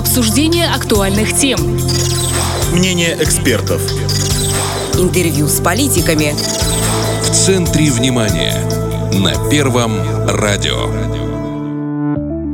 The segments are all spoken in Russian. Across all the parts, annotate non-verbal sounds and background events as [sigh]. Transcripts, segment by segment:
Обсуждение актуальных тем. Мнение экспертов. Интервью с политиками. В центре внимания. На Первом радио.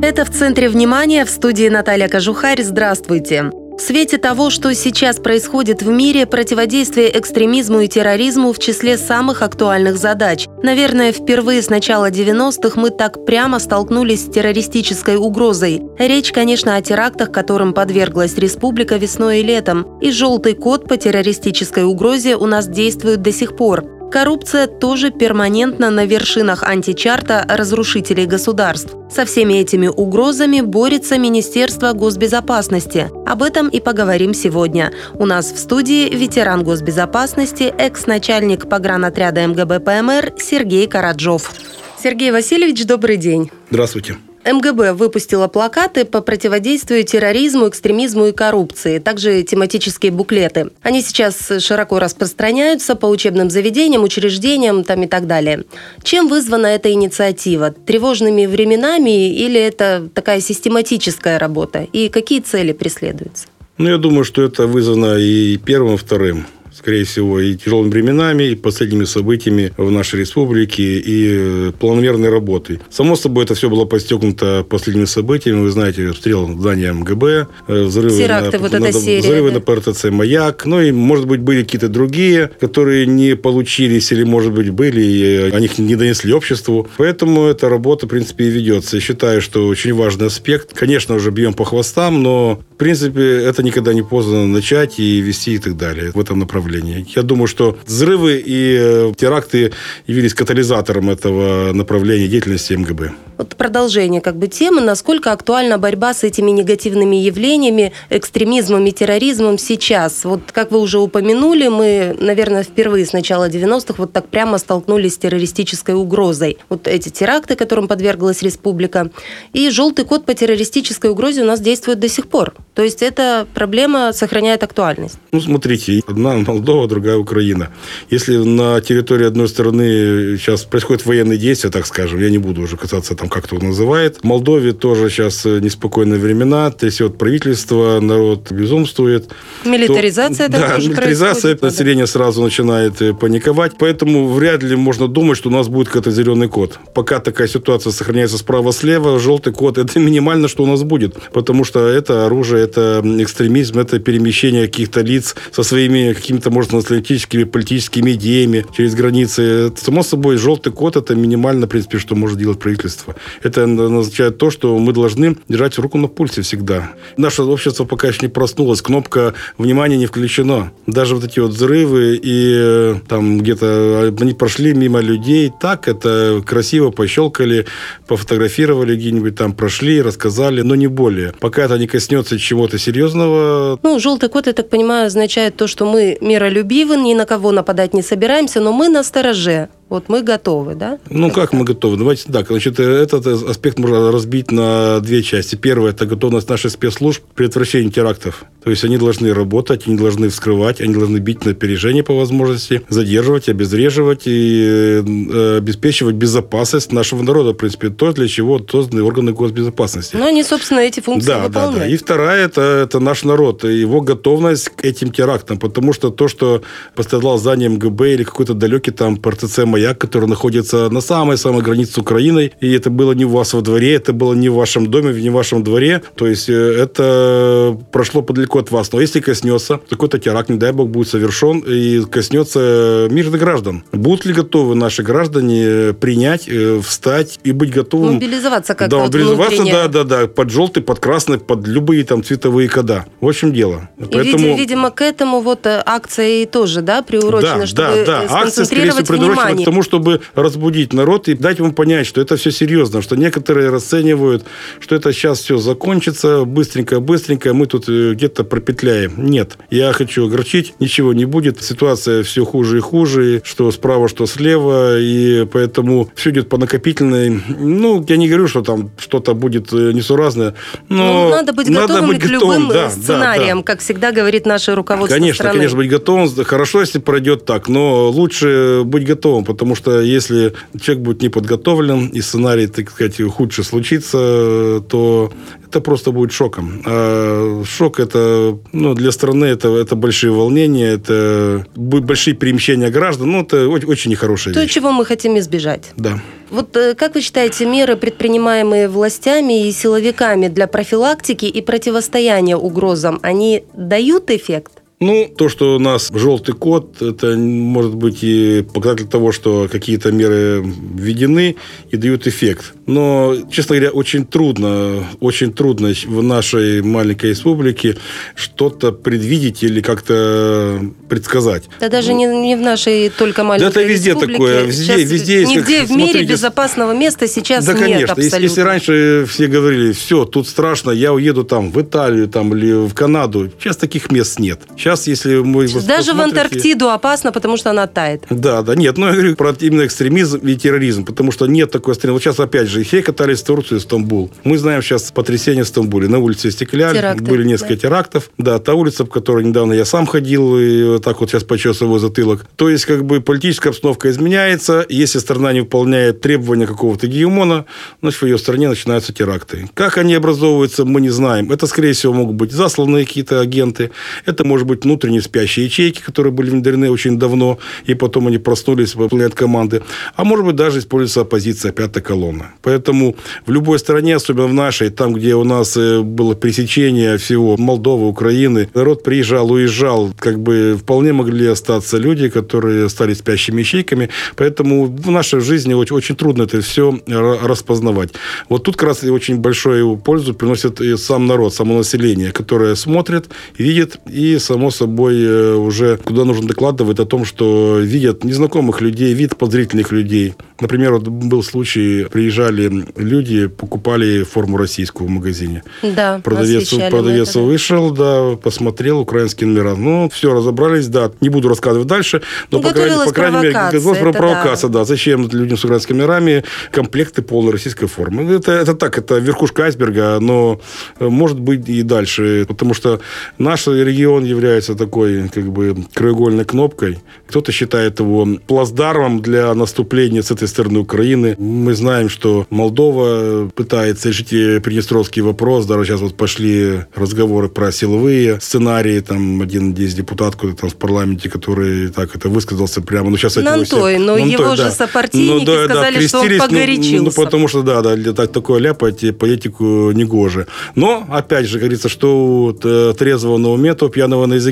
Это «В центре внимания» в студии Наталья Кожухарь. Здравствуйте. В свете того, что сейчас происходит в мире, противодействие экстремизму и терроризму в числе самых актуальных задач. Наверное, впервые с начала 90-х мы так прямо столкнулись с террористической угрозой. Речь, конечно, о терактах, которым подверглась республика весной и летом. И желтый код по террористической угрозе у нас действует до сих пор. Коррупция тоже перманентно на вершинах античарта разрушителей государств. Со всеми этими угрозами борется Министерство госбезопасности. Об этом и поговорим сегодня. У нас в студии ветеран госбезопасности, экс-начальник погранотряда МГБ ПМР Сергей Караджов. Сергей Васильевич, добрый день. Здравствуйте. МГБ выпустила плакаты по противодействию терроризму, экстремизму и коррупции, также тематические буклеты. Они сейчас широко распространяются по учебным заведениям, учреждениям там и так далее. Чем вызвана эта инициатива? Тревожными временами или это такая систематическая работа? И какие цели преследуются? Ну, я думаю, что это вызвано и первым, и вторым скорее всего, и тяжелыми временами, и последними событиями в нашей республике, и э, планомерной работой. Само собой, это все было подстегнуто последними событиями. Вы знаете, обстрел здания МГБ, э, взрывы, Теракты, на, вот на, серия, взрывы да? на ПРТЦ «Маяк». Ну, и, может быть, были какие-то другие, которые не получились, или, может быть, были, и о них не донесли обществу. Поэтому эта работа, в принципе, и ведется. Я считаю, что очень важный аспект. Конечно, уже бьем по хвостам, но, в принципе, это никогда не поздно начать и вести и так далее в этом направлении. Я думаю, что взрывы и э, теракты явились катализатором этого направления деятельности МГБ. Вот продолжение как бы темы, насколько актуальна борьба с этими негативными явлениями, экстремизмом и терроризмом сейчас. Вот как вы уже упомянули, мы, наверное, впервые с начала 90-х вот так прямо столкнулись с террористической угрозой. Вот эти теракты, которым подверглась республика. И желтый код по террористической угрозе у нас действует до сих пор. То есть эта проблема сохраняет актуальность. Ну, смотрите, одна Молдова, другая Украина. Если на территории одной страны сейчас происходят военные действия, так скажем, я не буду уже касаться там, как кто называет. В Молдове тоже сейчас неспокойные времена, трясет правительство, народ безумствует. Милитаризация то, [laughs] Да, милитаризация, население сразу начинает э, паниковать, поэтому вряд ли можно думать, что у нас будет какой-то зеленый код. Пока такая ситуация сохраняется справа-слева, желтый код, [laughs] это минимально, что у нас будет, потому что это оружие, это экстремизм, это перемещение каких-то лиц со своими какими-то, может, националистическими политическими идеями через границы. Само собой, желтый код – это минимально, в принципе, что может делать правительство. Это означает то, что мы должны держать руку на пульсе всегда. Наше общество пока еще не проснулось, кнопка внимания не включена. Даже вот эти вот взрывы и э, там где-то они прошли мимо людей, так это красиво пощелкали, пофотографировали где-нибудь там, прошли, рассказали, но не более. Пока это не коснется чего-то серьезного. Ну, желтый код, я так понимаю, означает то, что мы миролюбивы, ни на кого нападать не собираемся, но мы на стороже. Вот мы готовы, да? Ну, как мы готовы? Давайте так. Значит, этот аспект можно разбить на две части. Первое – это готовность наших спецслужб к предотвращению терактов. То есть, они должны работать, они должны вскрывать, они должны бить на опережение по возможности, задерживать, обезвреживать и э, обеспечивать безопасность нашего народа. В принципе, то, для чего созданы органы госбезопасности. Ну, они, собственно, эти функции да, выполняют. Да, да. И вторая – это, это наш народ, его готовность к этим терактам. Потому что то, что пострадал здание МГБ или какой-то далекий там ПРТЦ маяк, который находится на самой-самой границе с Украиной, и это было не у вас во дворе, это было не в вашем доме, не в вашем дворе, то есть э, это прошло подалеку от вас. Но если коснется, какой-то теракт, не дай бог, будет совершен и коснется мирных граждан. Будут ли готовы наши граждане принять, э, встать и быть готовым? Мобилизоваться как-то Да, вот мобилизоваться, внутренне. да, да, да, под желтый, под красный, под любые там цветовые кода. В общем дело. И, види- видимо, к этому вот э, акция и тоже, да, приурочена, да, чтобы да, да. э, Акция, скорее всего, приурочена к тому, чтобы разбудить народ и дать ему понять, что это все серьезно, что некоторые расценивают, что это сейчас все закончится быстренько-быстренько, мы тут э, где-то пропетляем. Нет. Я хочу огорчить, ничего не будет. Ситуация все хуже и хуже, что справа, что слева, и поэтому все идет по накопительной. Ну, я не говорю, что там что-то будет э, несуразное, но Ну, надо быть надо готовым быть к готовым, любым э, да, да, сценариям, да. как всегда говорит наше руководство Конечно, страны. конечно, быть готовым. Хорошо, если пройдет так, но лучше быть готовым, потому что если человек будет не подготовлен, и сценарий, так сказать, худше случится, то это просто будет шоком. А шок это, ну, для страны это, это большие волнения, это большие перемещения граждан, ну, это очень, очень нехорошая То, вещь. чего мы хотим избежать. Да. Вот э, как вы считаете, меры, предпринимаемые властями и силовиками для профилактики и противостояния угрозам, они дают эффект? Ну, то, что у нас желтый код, это может быть и показатель того, что какие-то меры введены и дают эффект. Но, честно говоря, очень трудно, очень трудно в нашей маленькой республике что-то предвидеть или как-то предсказать. Да даже не, не в нашей только маленькой Да это везде республике. такое, везде- Сейчас везде есть, Нигде как- в мире смотрите, безопасного места сейчас да, нет конечно. Если, абсолютно. если раньше все говорили, все, тут страшно, я уеду там в Италию там, или в Канаду, сейчас таких мест нет. Сейчас, если мы... Даже в Антарктиду опасно, потому что она тает. Да, да, нет, но я говорю про именно экстремизм и терроризм, потому что нет такой страны. Вот сейчас, опять же, все катались в Турцию, в Стамбул. Мы знаем сейчас потрясение в Стамбуле. На улице Стекляль Теракты, были несколько да. терактов. Да, та улица, по которой недавно я сам ходил, и вот так вот сейчас почесываю затылок. То есть, как бы, политическая обстановка изменяется. Если страна не выполняет требования какого-то гегемона, значит, в ее стране начинаются теракты. Как они образовываются, мы не знаем. Это, скорее всего, могут быть засланные какие-то агенты. Это, может быть, внутренние спящие ячейки, которые были внедрены очень давно, и потом они проснулись, выполняют команды. А может быть, даже используется оппозиция, пятая колонна. Поэтому в любой стране, особенно в нашей, там, где у нас э, было пересечение всего Молдовы, Украины, народ приезжал, уезжал, как бы вполне могли остаться люди, которые стали спящими ячейками. Поэтому в нашей жизни очень, очень трудно это все распознавать. Вот тут как раз и очень большую пользу приносит и сам народ, само население, которое смотрит, видит и, само собой, э, уже куда нужно докладывать о том, что видят незнакомых людей, вид подозрительных людей. Например, вот был случай, приезжали люди, покупали форму российскую в магазине. Да, Продавец, продавец это, да. вышел, да, посмотрел украинские номера. Ну, все, разобрались, да. Не буду рассказывать дальше, но, по крайней, по крайней мере, провокация, готовилась это да. провокация, да. Зачем людям с украинскими номерами комплекты полной российской формы? Ну, Это, это так, это верхушка айсберга, но э, может быть и дальше, потому что наш регион является такой, как бы, краеугольной кнопкой. Кто-то считает его плацдармом для наступления с этой стороны Украины. Мы знаем, что Молдова пытается решить приднестровский вопрос. Даже сейчас вот пошли разговоры про силовые сценарии. Там один есть депутат там в парламенте, который так это высказался прямо. Ну, сейчас Нантой, все- но его же да. сопартийники сказали, что он ну, погорячился. Ну, потому что, да, да, так, такое ляпать и поэтику негоже. Но, опять же, говорится, что э, трезвого на уме, то пьяного на языке.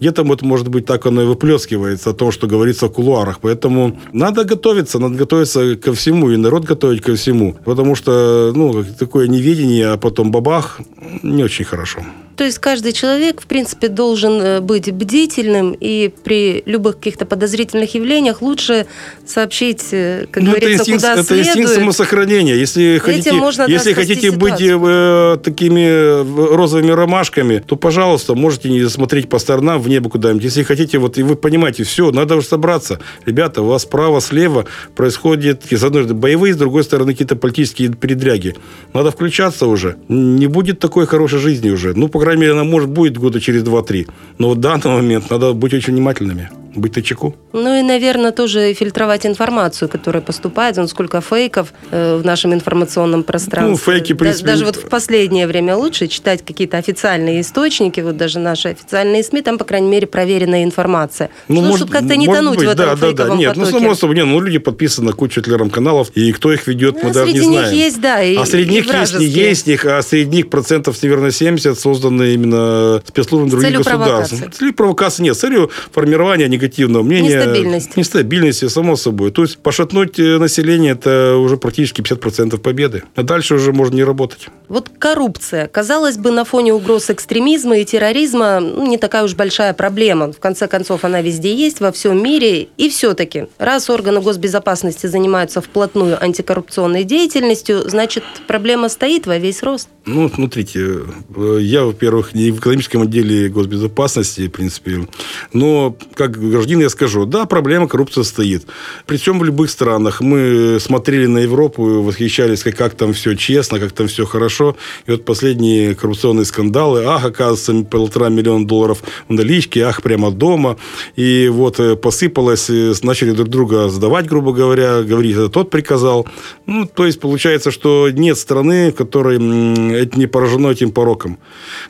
Где-то, вот, может быть, так оно и выплескивается о том, что говорится в кулуарах. Поэтому надо готовиться, надо готовиться ко всему, и народ готовить ко всему. Потому что, ну, такое неведение, а потом бабах, не очень хорошо. То есть каждый человек, в принципе, должен э, быть бдительным и при любых каких-то подозрительных явлениях лучше сообщить, э, как Ну, это говорится, инстинкт, куда это следует. инстинкт самосохранения. Если хотите, можно, если хотите быть ситуацию. э, такими э, розовыми ромашками, то, пожалуйста, можете не смотреть по сторонам, в небо куда-нибудь. Если хотите, вот и вы понимаете, все, надо уже собраться. Ребята, у вас справа, слева происходит, с одной стороны, боевые, с другой стороны, какие-то политические передряги. Надо включаться уже. Не будет такой хорошей жизни уже. Ну, по крайней мере, она может будет года через 2-3. Но в данный момент надо быть очень внимательными. Быть на чеку. Ну и, наверное, тоже фильтровать информацию, которая поступает. Ну, сколько фейков э, в нашем информационном пространстве. Ну, фейки, в Да- принципе, Даже вот в последнее время лучше читать какие-то официальные источники, вот даже наши официальные СМИ, там, по крайней мере, проверенная информация. Ну, может- чтобы как-то не тонуть быть, в этом да, да, да. фейковом Нет, ну, потоке. само собой, не, ну, люди подписаны на кучу телеграм-каналов, и кто их ведет, мы Ну, даже не среди них знаем. есть, да, и- а среди и них есть, не вражеские. есть них, а среди них процентов, наверное, 70 созданы именно спецслужбами других государств. провокации. С целью провокации нет, целью формирования негативного мнения. Нестабильности. Нестабильности, само собой. То есть пошатнуть э, население, это уже практически 50% победы. А дальше уже можно не работать. Вот коррупция, казалось бы, на фоне угроз экстремизма и терроризма ну, не такая уж большая проблема. В конце концов, она везде есть, во всем мире. И все-таки, раз органы госбезопасности занимаются вплотную антикоррупционной деятельностью, значит, проблема стоит во весь рост. Ну, смотрите, э, я, во-первых, не в экономическом отделе госбезопасности, в принципе, но как гражданин, я скажу, да, проблема коррупции стоит. Причем в любых странах. Мы смотрели на Европу, восхищались, как, как там все честно, как там все хорошо. И вот последние коррупционные скандалы. Ах, оказывается, полтора миллиона долларов в наличке, ах, прямо дома. И вот э, посыпалось, э, начали друг друга сдавать, грубо говоря, говорить, это тот приказал. Ну, то есть, получается, что нет страны, в которой не поражено этим пороком.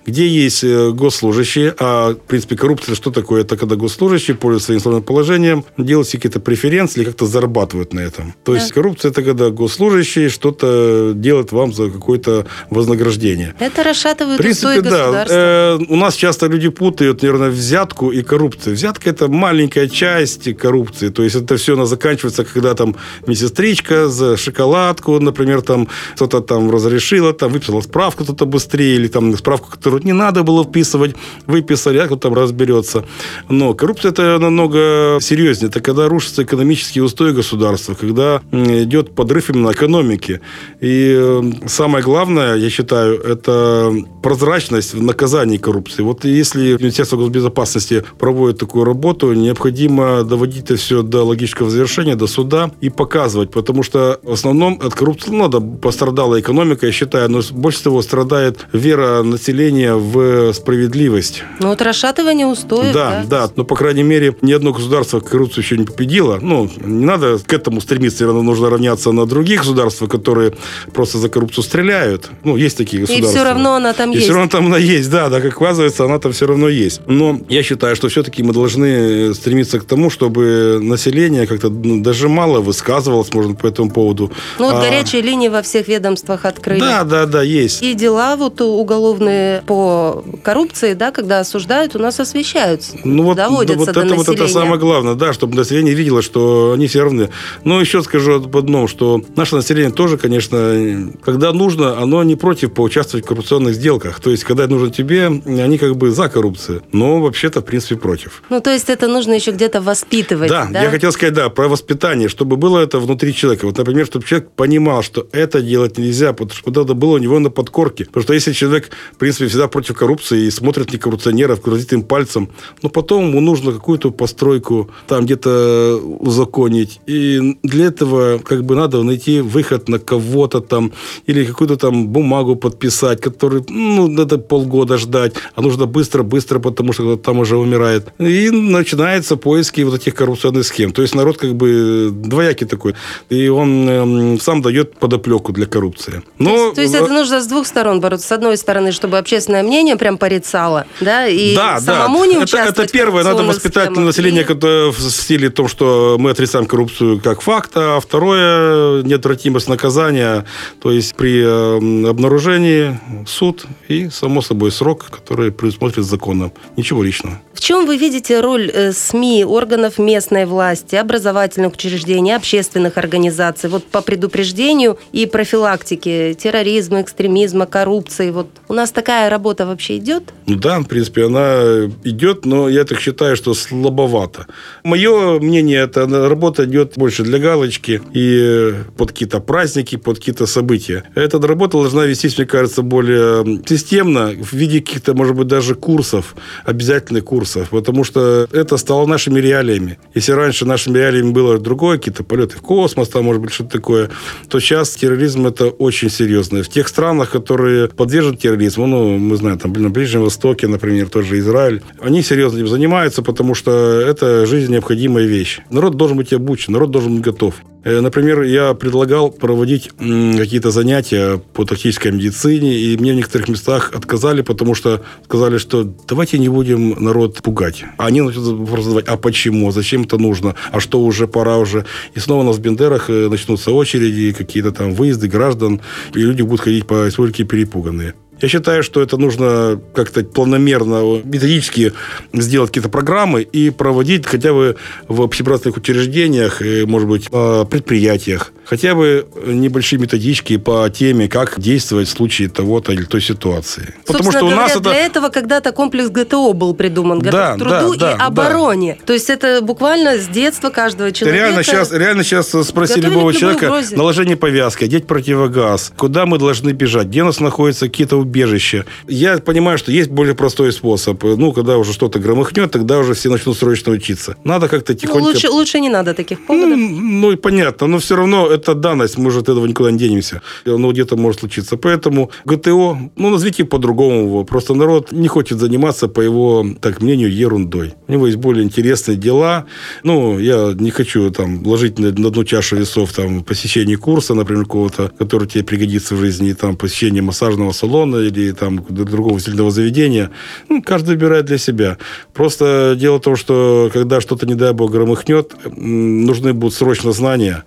Где есть э, госслужащие, а, в принципе, коррупция что такое? Это когда госслужащие пользуются своим служебным положением, делают какие-то преференции или как-то зарабатывают на этом. То да. есть, коррупция – это когда госслужащие что-то делают вам за какое-то вознаграждение. Это расшатывает в принципе, да. Э, у нас часто люди путают, наверное, взятку и коррупцию. Взятка – это маленькая часть коррупции. То есть, это все она заканчивается, когда там медсестричка за шоколадку, например, там кто-то там разрешила, там выписала справку кто-то быстрее, или там справку, которую не надо было вписывать, выписали, а кто там разберется. Но коррупция это намного серьезнее. Это когда рушатся экономические устои государства, когда идет подрыв именно экономики. И э, самое главное, я считаю, это прозрачность в наказании коррупции. Вот если Министерство госбезопасности проводит такую работу, необходимо доводить это все до логического завершения, до суда и показывать, потому что в основном от коррупции ну, надо пострадала экономика, я считаю, но больше всего страдает вера населения в справедливость. Ну вот расшатывание устоев. Да, да, да, но по крайней мере ни одно государство коррупцию еще не победило. Ну, не надо к этому стремиться, нужно равняться на других государства, которые просто за коррупцию стреляют. Ну, есть такие государства. И все равно она там и есть. все равно там она есть, да, да, как оказывается, она там все равно есть. Но я считаю, что все-таки мы должны стремиться к тому, чтобы население как-то ну, даже мало высказывалось, можно по этому поводу. Ну, вот а... горячие линии во всех ведомствах открыли. Да, да, да, есть. И дела вот уголовные по коррупции, да, когда осуждают, у нас освещаются, ну, вот, доводятся вот до это, населения. Вот это самое главное, да, чтобы население видело, что они все равны. Но еще скажу об одном, что наше население тоже, конечно, когда нужно, оно не против поучаствовать в коррупционных сделках. То есть, когда нужно тебе, они как бы за коррупцию, но вообще-то, в принципе, против. Ну, то есть, это нужно еще где-то воспитывать, да? Да, я хотел сказать, да, про воспитание, чтобы было это внутри человека. Вот, например, чтобы человек понимал, что это делать нельзя, потому что это было у него на подкорке. Потому что если человек, в принципе, всегда против коррупции и смотрит на коррупционеров, грозит им пальцем, но потом ему нужно какую-то постройку там где-то узаконить. И для этого как бы надо найти выход на кого-то там или какую-то там бумагу подписать, который, ну, надо полгода ждать, а нужно быстро-быстро, потому что там уже умирает. И начинаются поиски вот этих коррупционных схем. То есть народ как бы двоякий такой. И он э, сам дает подоплеку для коррупции. Но, то есть, то есть это нужно с двух сторон бороться. С одной стороны, чтобы общественное мнение прям порицало, да, и да, самому да. не участвовать это, это первое, надо воспитать схемах. население и... в стиле том, что мы отрицаем коррупцию как факт, а второе, неотвратимость наказания, то есть при э, обнаружении суд и, само собой, срок, который предусмотрен законом. Ничего личного. В чем вы видите роль э, СМИ, органов местной власти, образовательных учреждений, общественных организаций вот по предупреждению и профилактике терроризма, экстремизма, коррупции? Вот у нас такая работа вообще идет? Ну да, в принципе, она идет, но я так считаю, что слабовато. Мое мнение, это работа идет больше для галочки и под какие-то праздники, под какие-то события. Эта работа должна вестись, мне кажется, более системно, в виде каких-то, может быть, даже курсов, обязательных курсов, потому что это стало нашими реалиями. Если раньше нашими реалиями было другое, какие-то полеты в космос, там, может быть, что-то такое, то сейчас терроризм это очень серьезно. В тех странах, которые поддерживают терроризм, ну, мы знаем, там, на Ближнем Востоке, например, тоже Израиль, они серьезно этим занимаются, потому что это жизнь необходимая вещь. Народ должен быть обучен, народ должен быть готов. Э, например, я предлагал проводить какие-то занятия по тактической медицине, и мне в некоторых местах отказали, потому что сказали, что давайте не будем народ пугать. А они начнут вопрос задавать, а почему, зачем это нужно, а что уже, пора уже. И снова у нас в Бендерах э, начнутся очереди, какие-то там выезды граждан, и люди будут ходить по республике перепуганные. Я считаю, что это нужно как-то планомерно, методически сделать какие-то программы и проводить хотя бы в общеобразных учреждениях, и, может быть, предприятиях, хотя бы небольшие методички по теме, как действовать в случае того-то или той ситуации. Потому что у нас это... для этого когда-то комплекс ГТО был придуман, готов да, к труду да, и да, обороне. Да. То есть это буквально с детства каждого человека. Реально сейчас, реально сейчас спроси любого человека угрозе. наложение повязки, одеть противогаз, куда мы должны бежать, где у нас находятся какие-то убежище. Я понимаю, что есть более простой способ. Ну, когда уже что-то громыхнет, тогда уже все начнут срочно учиться. Надо как-то Ну, тихонько... лучше, лучше не надо таких поводов. Ну, ну и понятно, но все равно это данность, мы же от этого никуда не денемся. Оно где-то может случиться. Поэтому ГТО, ну, назовите по-другому его. Просто народ не хочет заниматься, по его, так мнению, ерундой. У него есть более интересные дела. Ну, я не хочу там ложить на, на одну чашу весов там посещение курса, например, какого-то, который тебе пригодится в жизни, там посещение массажного салона или там другого сильного заведения. Ну, каждый выбирает для себя. Просто дело в том, что когда что-то, не дай бог, громыхнет, нужны будут срочно знания,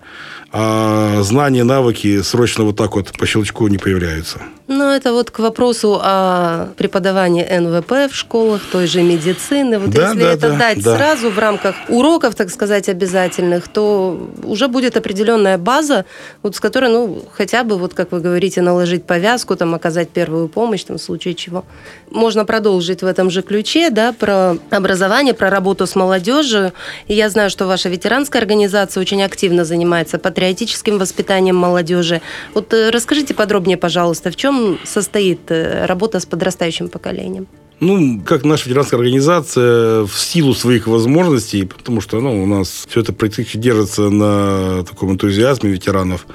а знания, навыки срочно вот так вот по щелчку не появляются. Ну, это вот к вопросу о преподавании НВП в школах, той же медицины. Вот Да, если да, это да, дать да. сразу в рамках уроков, так сказать, обязательных, то уже будет определенная база, вот с которой, ну, хотя бы, вот как вы говорите, наложить повязку, там, оказать первую помощь, там, в случае чего. Можно продолжить в этом же ключе, да, про образование, про работу с молодежью. И я знаю, что ваша ветеранская организация очень активно занимается патриотическим воспитанием молодежи. Вот э, расскажите подробнее, пожалуйста, в чем состоит э, работа с подрастающим поколением? Ну, как наша ветеранская организация, в силу своих возможностей, потому что ну, у нас все это практически держится на таком энтузиазме ветеранов,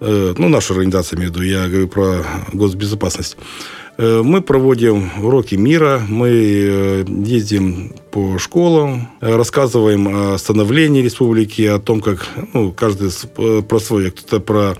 э, ну, наша организация, имею в виду, я говорю про госбезопасность, Э, мы проводим уроки мира, мы ездим по школам, рассказываем о становлении республики, о том, как ну, каждый про свое, кто-то про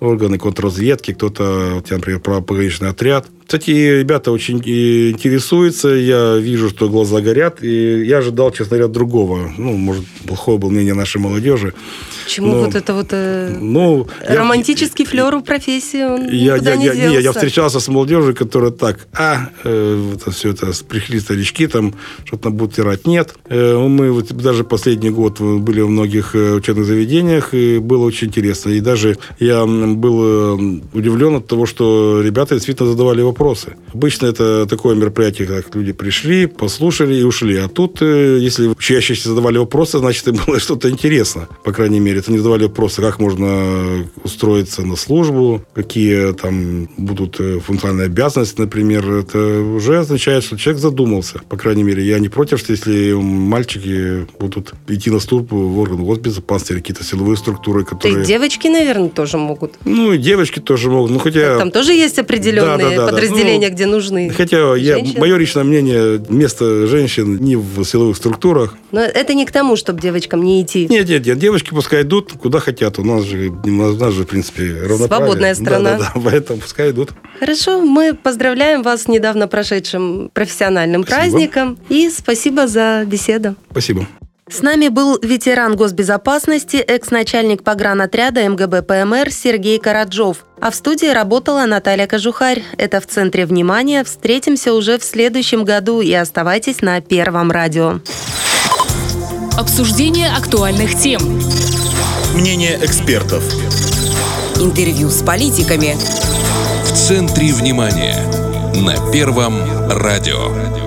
органы контрразведки, кто-то, вот я, например, пограничный отряд. Кстати, ребята очень интересуются, я вижу, что глаза горят, и я ожидал, честно говоря, другого. Ну, может, плохое было мнение нашей молодежи. Почему вот это вот э, Ну, я- романтический флер у профессии, он я, я, не я, не, я делся? встречался с молодежью, которая так, а, э, это все это, пришли старички, там, что-то нам будут тирать. Нет. Э, мы вот даже последний год были в многих э, учебных заведениях, и было очень интересно. И даже я был э, удивлен от того, что ребята действительно задавали вопросы. Обычно это такое мероприятие, как люди пришли, послушали и ушли. А тут, э, если учащиеся задавали вопросы, значит, им было [laughs] что-то интересно, по крайней мере. Это не задавали вопросы, как можно устроиться на службу, какие там будут э, функциональные обязанности, например. Это уже означает, что человек задумался. По крайней мере, я не против, что если мальчики будут идти на службу в органы госбезопасности или какие-то силовые структуры, То которые... есть девочки, наверное, тоже могут. Ну, и девочки тоже могут. Ну, хотя... Там тоже есть определенные Да, да, да, да. Подразделения, Ну, где нужны. Хотя я, мое личное мнение, место женщин не в силовых структурах. Но это не к тому, чтобы девочкам не идти. Нет, нет, нет, девочки пускай идут куда хотят. У нас же, у нас, у нас же в принципе, равноправие. Свободная страна. Да, да, да, [laughs] поэтому пускай идут. Хорошо, мы поздравляем вас с недавно прошедшим профессиональным Спасибо. праздником. И спасибо за беседу. Спасибо. С нами был ветеран госбезопасности, экс-начальник погранотряда МГБ ПМР Сергей Караджов. А в студии работала Наталья Кожухарь. Это в центре внимания. Встретимся уже в следующем году и оставайтесь на Первом радио. Обсуждение актуальных тем. Мнение экспертов. Интервью с политиками. В центре внимания. На Первом радио.